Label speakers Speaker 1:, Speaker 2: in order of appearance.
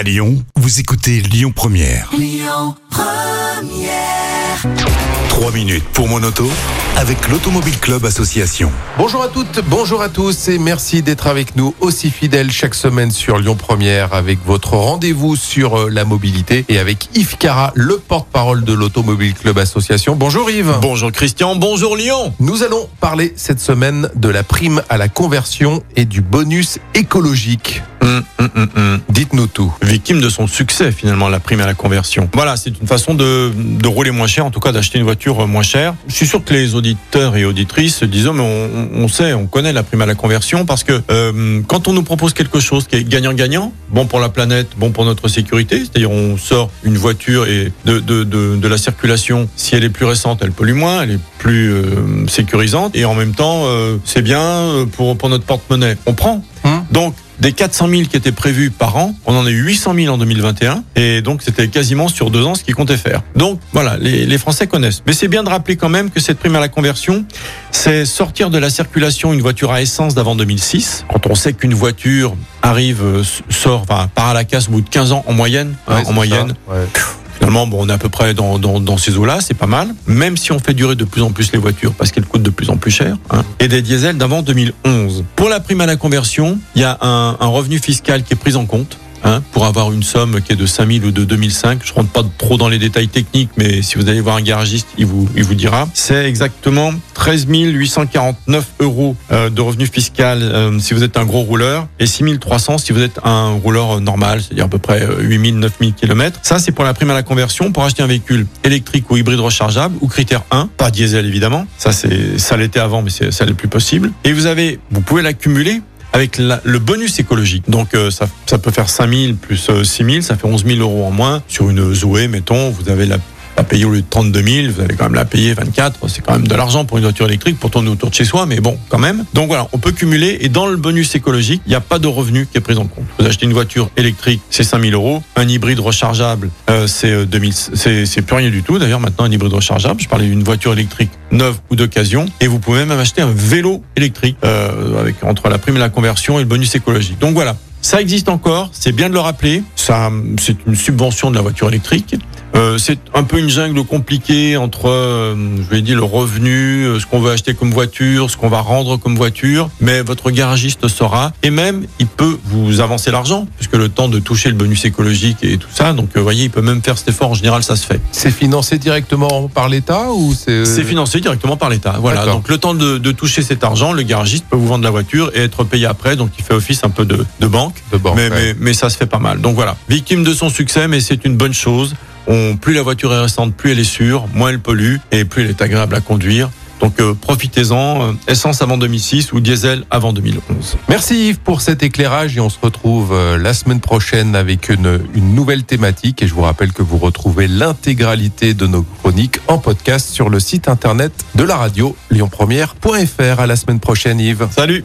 Speaker 1: À Lyon, vous écoutez Lyon Première. Trois minutes pour mon auto avec l'Automobile Club Association.
Speaker 2: Bonjour à toutes, bonjour à tous et merci d'être avec nous aussi fidèles chaque semaine sur Lyon Première avec votre rendez-vous sur euh, la mobilité et avec Yves Cara, le porte-parole de l'Automobile Club Association. Bonjour Yves.
Speaker 3: Bonjour Christian, bonjour Lyon.
Speaker 2: Nous allons parler cette semaine de la prime à la conversion et du bonus écologique.
Speaker 3: Hum, hum, hum, hum.
Speaker 2: Tout.
Speaker 3: Victime de son succès finalement, la prime à la conversion. Voilà, c'est une façon de, de rouler moins cher, en tout cas d'acheter une voiture moins chère. Je suis sûr que les auditeurs et auditrices se disent, oh, mais on, on sait, on connaît la prime à la conversion parce que euh, quand on nous propose quelque chose qui est gagnant-gagnant, bon pour la planète, bon pour notre sécurité, c'est-à-dire on sort une voiture et de, de, de, la circulation, si elle est plus récente, elle pollue moins, elle est plus euh, sécurisante et en même temps, euh, c'est bien euh, pour, pour notre porte-monnaie. On prend.
Speaker 2: Hum.
Speaker 3: Donc, des 400 000 qui étaient prévus par an, on en a eu 800 000 en 2021, et donc c'était quasiment sur deux ans ce qu'ils comptaient faire. Donc voilà, les, les Français connaissent. Mais c'est bien de rappeler quand même que cette prime à la conversion, c'est sortir de la circulation une voiture à essence d'avant 2006. Quand on sait qu'une voiture arrive, euh, sort, enfin, part à la casse au bout de 15 ans en moyenne, hein,
Speaker 2: Ouais,
Speaker 3: en moyenne.
Speaker 2: ouais.
Speaker 3: Finalement, on est à peu près dans, ces eaux-là, c'est pas mal. Même si on fait durer de plus en plus les voitures parce qu'elles coûtent de plus en plus cher. hein. Et des diesels d'avant 2011. Pour la prime à la conversion, il y a un revenu fiscal qui est pris en compte. Hein, pour avoir une somme qui est de 5000 ou de 2005. Je rentre pas trop dans les détails techniques, mais si vous allez voir un garagiste, il vous, il vous dira. C'est exactement 13 849 euros euh, de revenu fiscal euh, si vous êtes un gros rouleur et 6300 si vous êtes un rouleur euh, normal, c'est-à-dire à peu près 8000, 9000 km. Ça, c'est pour la prime à la conversion pour acheter un véhicule électrique ou hybride rechargeable ou critère 1, pas diesel évidemment. Ça, c'est, ça l'était avant, mais ça l'est plus possible. Et vous avez, vous pouvez l'accumuler avec la- le bonus écologique. Donc euh, ça, ça peut faire 5 000 plus euh, 6 000, ça fait 11 000 euros en moins. Sur une Zoé, mettons, vous avez la la payer au lieu de 32 000, vous allez quand même la payer 24. C'est quand même de l'argent pour une voiture électrique pour tourner autour de chez soi, mais bon, quand même. Donc voilà, on peut cumuler et dans le bonus écologique, il n'y a pas de revenu qui est pris en compte. Vous achetez une voiture électrique, c'est 5 000 euros. Un hybride rechargeable, euh, c'est euh, 2000, c'est c'est plus rien du tout. D'ailleurs, maintenant un hybride rechargeable, je parlais d'une voiture électrique neuve ou d'occasion, et vous pouvez même acheter un vélo électrique euh, avec entre la prime et la conversion et le bonus écologique. Donc voilà. Ça existe encore, c'est bien de le rappeler. Ça, c'est une subvention de la voiture électrique. Euh, c'est un peu une jungle compliquée entre, euh, je vais dire, le revenu, euh, ce qu'on veut acheter comme voiture, ce qu'on va rendre comme voiture. Mais votre garagiste saura, et même il peut vous avancer l'argent, puisque le temps de toucher le bonus écologique et tout ça. Donc, vous voyez, il peut même faire cet effort. En général, ça se fait.
Speaker 2: C'est financé directement par l'État ou c'est euh,
Speaker 3: C'est financé directement par l'État. Voilà. Donc le temps de, de toucher cet argent, le garagiste peut vous vendre la voiture et être payé après. Donc il fait office un peu de, de banque.
Speaker 2: de banque
Speaker 3: mais,
Speaker 2: ouais.
Speaker 3: mais, mais ça se fait pas mal. Donc voilà. Victime de son succès, mais c'est une bonne chose. On, plus la voiture est récente, plus elle est sûre, moins elle pollue et plus elle est agréable à conduire. Donc euh, profitez-en. Euh, essence avant 2006 ou diesel avant 2011.
Speaker 2: Merci Yves pour cet éclairage et on se retrouve euh, la semaine prochaine avec une, une nouvelle thématique et je vous rappelle que vous retrouvez l'intégralité de nos chroniques en podcast sur le site internet de la radio lyonpremière.fr. À la semaine prochaine Yves.
Speaker 3: Salut